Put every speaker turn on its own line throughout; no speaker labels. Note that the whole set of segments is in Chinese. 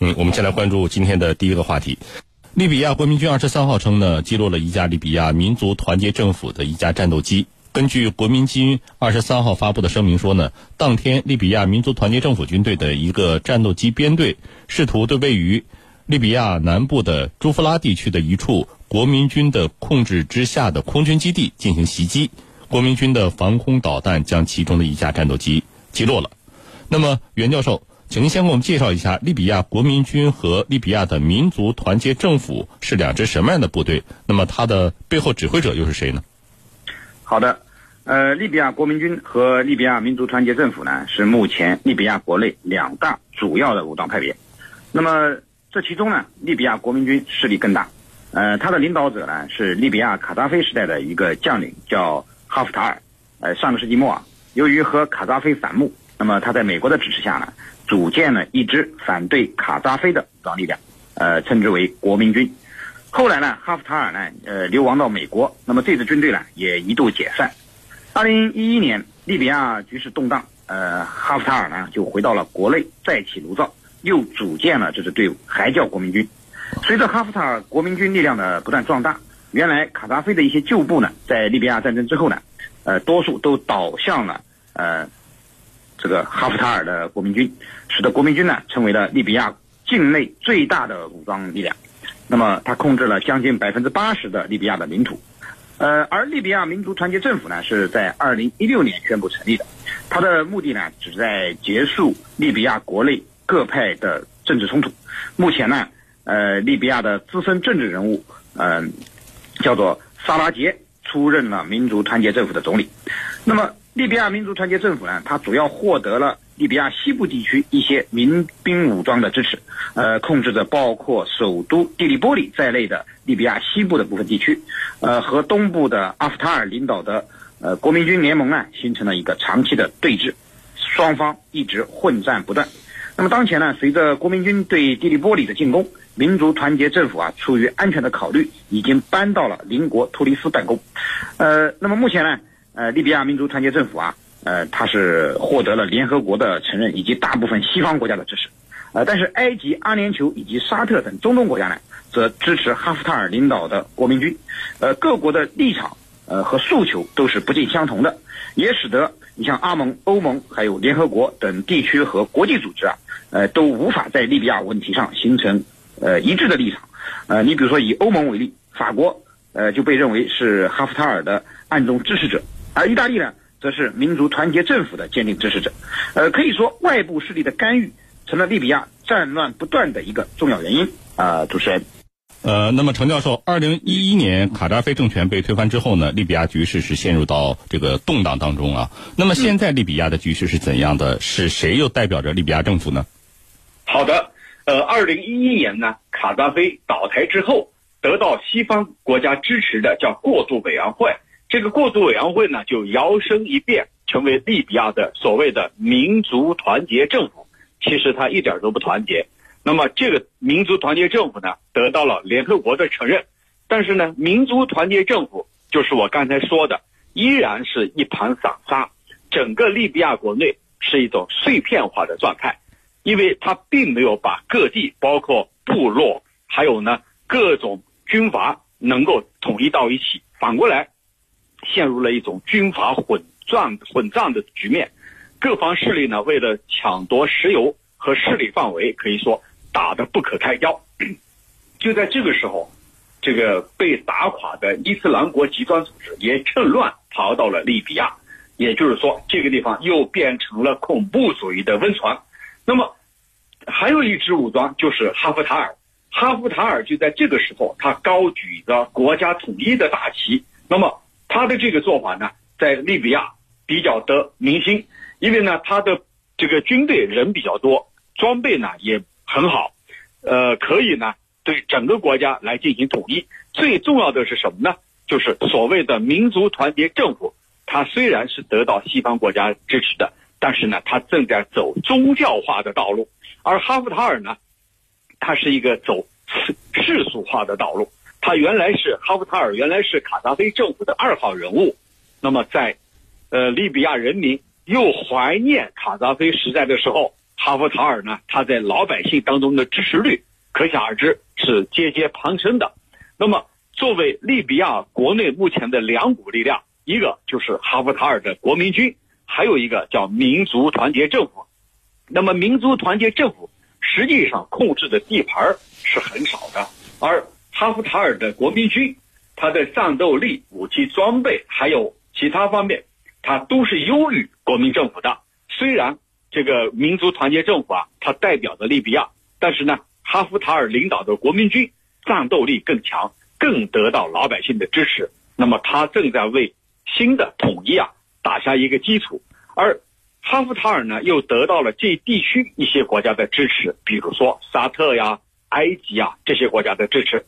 嗯，我们先来关注今天的第一个话题。利比亚国民军二十三号称呢，击落了一架利比亚民族团结政府的一架战斗机。根据国民军二十三号发布的声明说呢，当天利比亚民族团结政府军队的一个战斗机编队试图对位于利比亚南部的朱夫拉地区的一处国民军的控制之下的空军基地进行袭击，国民军的防空导弹将其中的一架战斗机击落了。那么，袁教授。请您先给我们介绍一下利比亚国民军和利比亚的民族团结政府是两支什么样的部队？那么它的背后指挥者又是谁呢？
好的，呃，利比亚国民军和利比亚民族团结政府呢，是目前利比亚国内两大主要的武装派别。那么这其中呢，利比亚国民军势力更大。呃，他的领导者呢是利比亚卡扎菲时代的一个将领，叫哈夫塔尔。呃，上个世纪末啊，由于和卡扎菲反目，那么他在美国的支持下呢。组建了一支反对卡扎菲的武装力量，呃，称之为国民军。后来呢，哈夫塔尔呢，呃，流亡到美国。那么这支军队呢，也一度解散。二零一一年，利比亚局势动荡，呃，哈夫塔尔呢就回到了国内，再起炉灶，又组建了这支队伍，还叫国民军。随着哈夫塔尔国民军力量的不断壮大，原来卡扎菲的一些旧部呢，在利比亚战争之后呢，呃，多数都倒向了呃。这个哈夫塔尔的国民军，使得国民军呢成为了利比亚境内最大的武装力量。那么，他控制了将近百分之八十的利比亚的领土。呃，而利比亚民族团结政府呢是在二零一六年宣布成立的，它的目的呢旨在结束利比亚国内各派的政治冲突。目前呢，呃，利比亚的资深政治人物，嗯，叫做萨拉杰出任了民族团结政府的总理。那么。利比亚民族团结政府呢，它主要获得了利比亚西部地区一些民兵武装的支持，呃，控制着包括首都蒂利波里在内的利比亚西部的部分地区，呃，和东部的阿夫塔尔领导的呃国民军联盟呢，形成了一个长期的对峙，双方一直混战不断。那么当前呢，随着国民军对蒂利波里的进攻，民族团结政府啊，出于安全的考虑，已经搬到了邻国突尼斯办公，呃，那么目前呢？呃，利比亚民族团结政府啊，呃，它是获得了联合国的承认以及大部分西方国家的支持，呃，但是埃及、阿联酋以及沙特等中东国家呢，则支持哈夫塔尔领导的国民军，呃，各国的立场呃和诉求都是不尽相同的，也使得你像阿盟、欧盟还有联合国等地区和国际组织啊，呃，都无法在利比亚问题上形成呃一致的立场，呃，你比如说以欧盟为例，法国呃就被认为是哈夫塔尔的暗中支持者。而意大利呢，则是民族团结政府的坚定支持者，呃，可以说外部势力的干预成了利比亚战乱不断的一个重要原因。啊，主持人，
呃，那么程教授，二零一一年卡扎菲政权被推翻之后呢，利比亚局势是陷入到这个动荡当中啊。那么现在利比亚的局势是怎样的？是谁又代表着利比亚政府呢？
好的，呃，二零一一年呢，卡扎菲倒台之后，得到西方国家支持的叫过渡委员会。这个过渡委员会呢，就摇身一变成为利比亚的所谓的民族团结政府。其实它一点都不团结。那么这个民族团结政府呢，得到了联合国的承认。但是呢，民族团结政府就是我刚才说的，依然是一盘散沙。整个利比亚国内是一种碎片化的状态，因为它并没有把各地，包括部落，还有呢各种军阀能够统一到一起。反过来。陷入了一种军阀混战混战的局面，各方势力呢为了抢夺石油和势力范围，可以说打得不可开交。就在这个时候，这个被打垮的伊斯兰国极端组织也趁乱逃到了利比亚，也就是说，这个地方又变成了恐怖主义的温床。那么，还有一支武装就是哈夫塔尔，哈夫塔尔就在这个时候，他高举着国家统一的大旗，那么。他的这个做法呢，在利比亚比较得民心，因为呢，他的这个军队人比较多，装备呢也很好，呃，可以呢对整个国家来进行统一。最重要的是什么呢？就是所谓的民族团结政府，它虽然是得到西方国家支持的，但是呢，它正在走宗教化的道路，而哈夫塔尔呢，他是一个走世俗化的道路。他原来是哈夫塔尔，原来是卡扎菲政府的二号人物。那么在，呃，利比亚人民又怀念卡扎菲时代的时候，哈夫塔尔呢，他在老百姓当中的支持率可想而知是节节攀升的。那么，作为利比亚国内目前的两股力量，一个就是哈夫塔尔的国民军，还有一个叫民族团结政府。那么，民族团结政府实际上控制的地盘是很少的，而哈夫塔尔的国民军，他的战斗力、武器装备还有其他方面，他都是优于国民政府的。虽然这个民族团结政府啊，它代表着利比亚，但是呢，哈夫塔尔领导的国民军战斗力更强，更得到老百姓的支持。那么，他正在为新的统一啊打下一个基础。而哈夫塔尔呢，又得到了这地区一些国家的支持，比如说沙特呀、埃及啊这些国家的支持。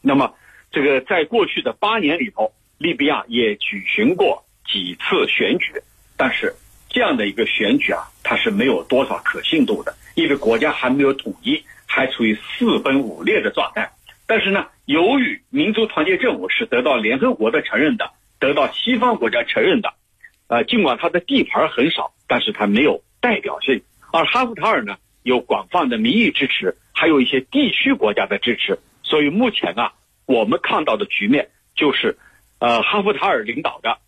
那么，这个在过去的八年里头，利比亚也举行过几次选举，但是。这样的一个选举啊，它是没有多少可信度的，因为国家还没有统一，还处于四分五裂的状态。但是呢，由于民族团结政府是得到联合国的承认的，得到西方国家承认的，呃，尽管它的地盘很少，但是它没有代表性。而哈夫塔尔呢，有广泛的民意支持，还有一些地区国家的支持。所以目前啊，我们看到的局面就是，呃，哈夫塔尔领导的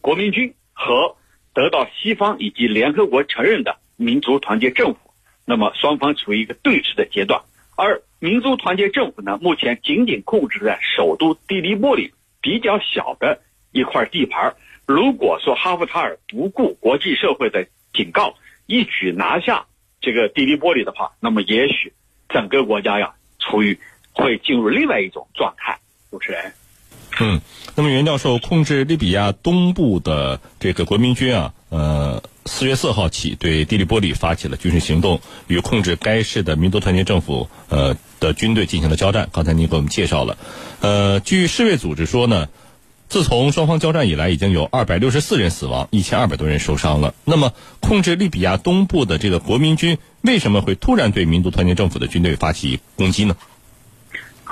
国民军和。得到西方以及联合国承认的民族团结政府，那么双方处于一个对峙的阶段。而民族团结政府呢，目前仅仅控制在首都迪利波里比较小的一块地盘。如果说哈夫塔尔不顾国际社会的警告，一举拿下这个迪利波里的话，那么也许整个国家呀，处于会进入另外一种状态。主持人。
嗯，那么袁教授控制利比亚东部的这个国民军啊，呃，四月四号起对蒂利波里发起了军事行动，与控制该市的民族团结政府呃的军队进行了交战。刚才您给我们介绍了，呃，据世卫组织说呢，自从双方交战以来，已经有二百六十四人死亡，一千二百多人受伤了。那么，控制利比亚东部的这个国民军为什么会突然对民族团结政府的军队发起攻击呢？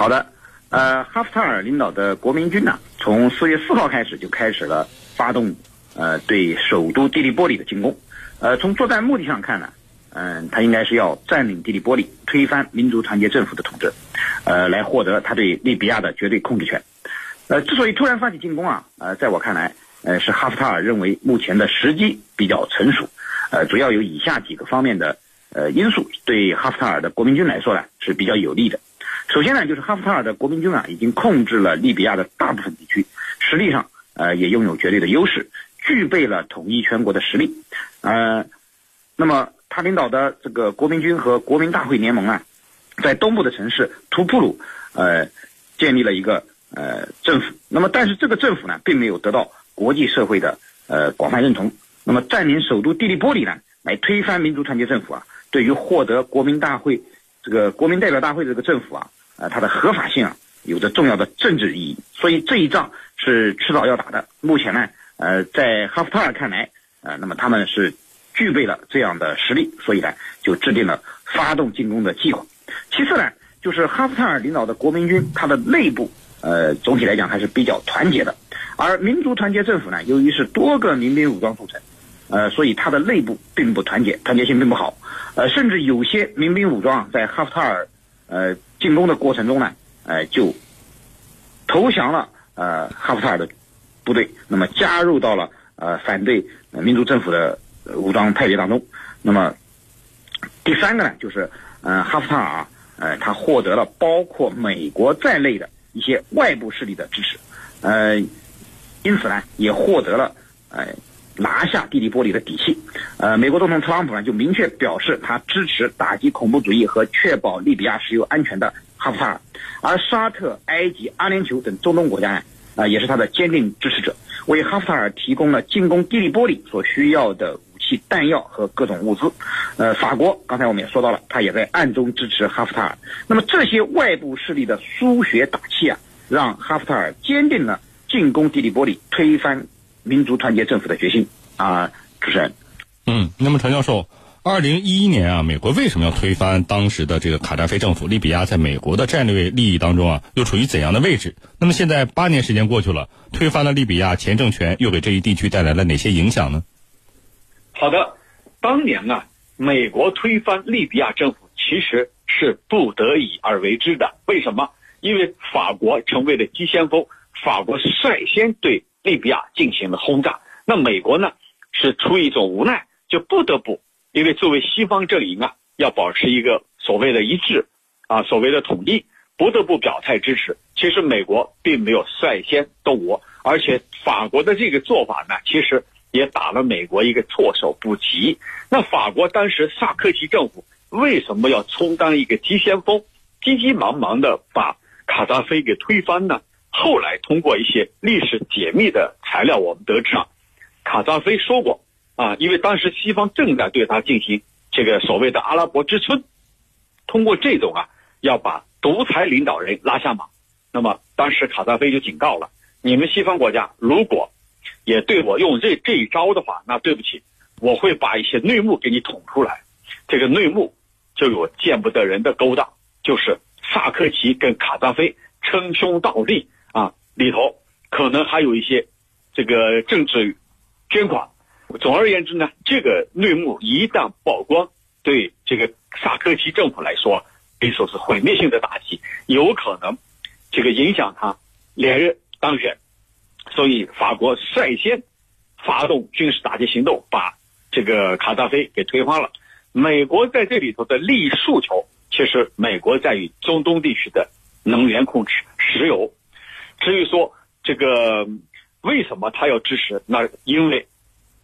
好的。呃，哈夫塔尔领导的国民军呢，从四月四号开始就开始了发动呃对首都蒂利波里的进攻。呃，从作战目的上看呢，嗯，他应该是要占领蒂利波里，推翻民族团结政府的统治，呃，来获得他对利比亚的绝对控制权。呃，之所以突然发起进攻啊，呃，在我看来，呃，是哈夫塔尔认为目前的时机比较成熟。呃，主要有以下几个方面的呃因素，对哈夫塔尔的国民军来说呢是比较有利的。首先呢，就是哈夫塔尔的国民军啊，已经控制了利比亚的大部分地区，实力上呃也拥有绝对的优势，具备了统一全国的实力。呃，那么他领导的这个国民军和国民大会联盟啊，在东部的城市图普鲁呃建立了一个呃政府。那么，但是这个政府呢，并没有得到国际社会的呃广泛认同。那么，占领首都蒂利波里呢，来推翻民族团结政府啊，对于获得国民大会这个国民代表大会这个政府啊。呃，它的合法性啊，有着重要的政治意义，所以这一仗是迟早要打的。目前呢，呃，在哈夫塔尔看来，呃，那么他们是具备了这样的实力，所以呢，就制定了发动进攻的计划。其次呢，就是哈夫塔尔领导的国民军，它的内部呃，总体来讲还是比较团结的，而民族团结政府呢，由于是多个民兵武装组成，呃，所以它的内部并不团结，团结性并不好，呃，甚至有些民兵武装在哈夫塔尔。呃，进攻的过程中呢，呃，就投降了呃哈夫塔尔的部队，那么加入到了呃反对民族政府的武装派别当中。那么第三个呢，就是呃哈夫塔尔呃他获得了包括美国在内的一些外部势力的支持，呃，因此呢也获得了呃。拿下地利玻璃的底气，呃，美国总统特朗普呢就明确表示他支持打击恐怖主义和确保利比亚石油安全的哈夫塔尔，而沙特、埃及、阿联酋等中东国家呢，啊，也是他的坚定支持者，为哈夫塔尔提供了进攻地利玻璃所需要的武器、弹药和各种物资。呃，法国刚才我们也说到了，他也在暗中支持哈夫塔尔。那么这些外部势力的输血打气啊，让哈夫塔尔坚定了进攻地理波里、推翻。民族团结政府的决心啊，主持人。
嗯，那么陈教授，二零一一年啊，美国为什么要推翻当时的这个卡扎菲政府？利比亚在美国的战略利益当中啊，又处于怎样的位置？那么现在八年时间过去了，推翻了利比亚前政权，又给这一地区带来了哪些影响呢？
好的，当年啊，美国推翻利比亚政府其实是不得已而为之的。为什么？因为法国成为了急先锋，法国率先对利比亚进行了轰炸。那美国呢，是出于一种无奈，就不得不，因为作为西方阵营啊，要保持一个所谓的一致，啊，所谓的统一，不得不表态支持。其实美国并没有率先动武，而且法国的这个做法呢，其实也打了美国一个措手不及。那法国当时萨科齐政府为什么要充当一个急先锋，急急忙忙的把？卡扎菲给推翻呢？后来通过一些历史解密的材料，我们得知啊，卡扎菲说过啊，因为当时西方正在对他进行这个所谓的阿拉伯之春，通过这种啊，要把独裁领导人拉下马。那么当时卡扎菲就警告了：你们西方国家如果也对我用这这一招的话，那对不起，我会把一些内幕给你捅出来。这个内幕就有见不得人的勾当，就是。萨科齐跟卡扎菲称兄道弟啊，里头可能还有一些这个政治捐款。总而言之呢，这个内幕一旦曝光，对这个萨科齐政府来说可以说是毁灭性的打击，有可能这个影响他连任当选。所以法国率先发动军事打击行动，把这个卡扎菲给推翻了。美国在这里头的利益诉求。其实，美国在于中东地区的能源控制，石油。至于说这个为什么他要支持？那因为，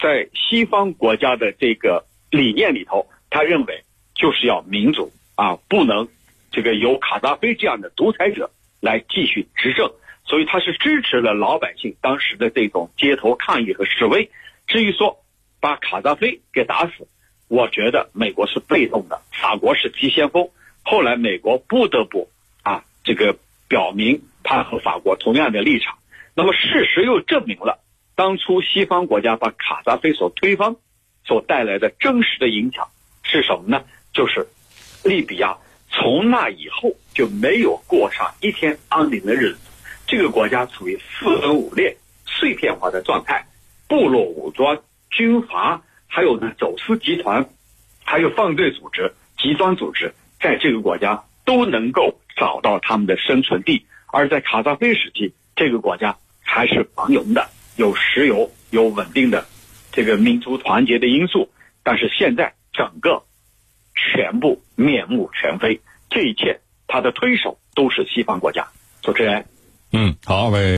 在西方国家的这个理念里头，他认为就是要民主啊，不能这个由卡扎菲这样的独裁者来继续执政。所以他是支持了老百姓当时的这种街头抗议和示威。至于说把卡扎菲给打死。我觉得美国是被动的，法国是急先锋。后来美国不得不啊，这个表明他和法国同样的立场。那么事实又证明了，当初西方国家把卡扎菲所推翻，所带来的真实的影响是什么呢？就是利比亚从那以后就没有过上一天安宁的日子。这个国家处于四分五裂、碎片化的状态，部落武装、军阀。还有呢，走私集团，还有犯罪组织、极端组织，在这个国家都能够找到他们的生存地。而在卡扎菲时期，这个国家还是繁荣的，有石油，有稳定的这个民族团结的因素。但是现在整个全部面目全非，这一切他的推手都是西方国家。主持人，
嗯，好，为。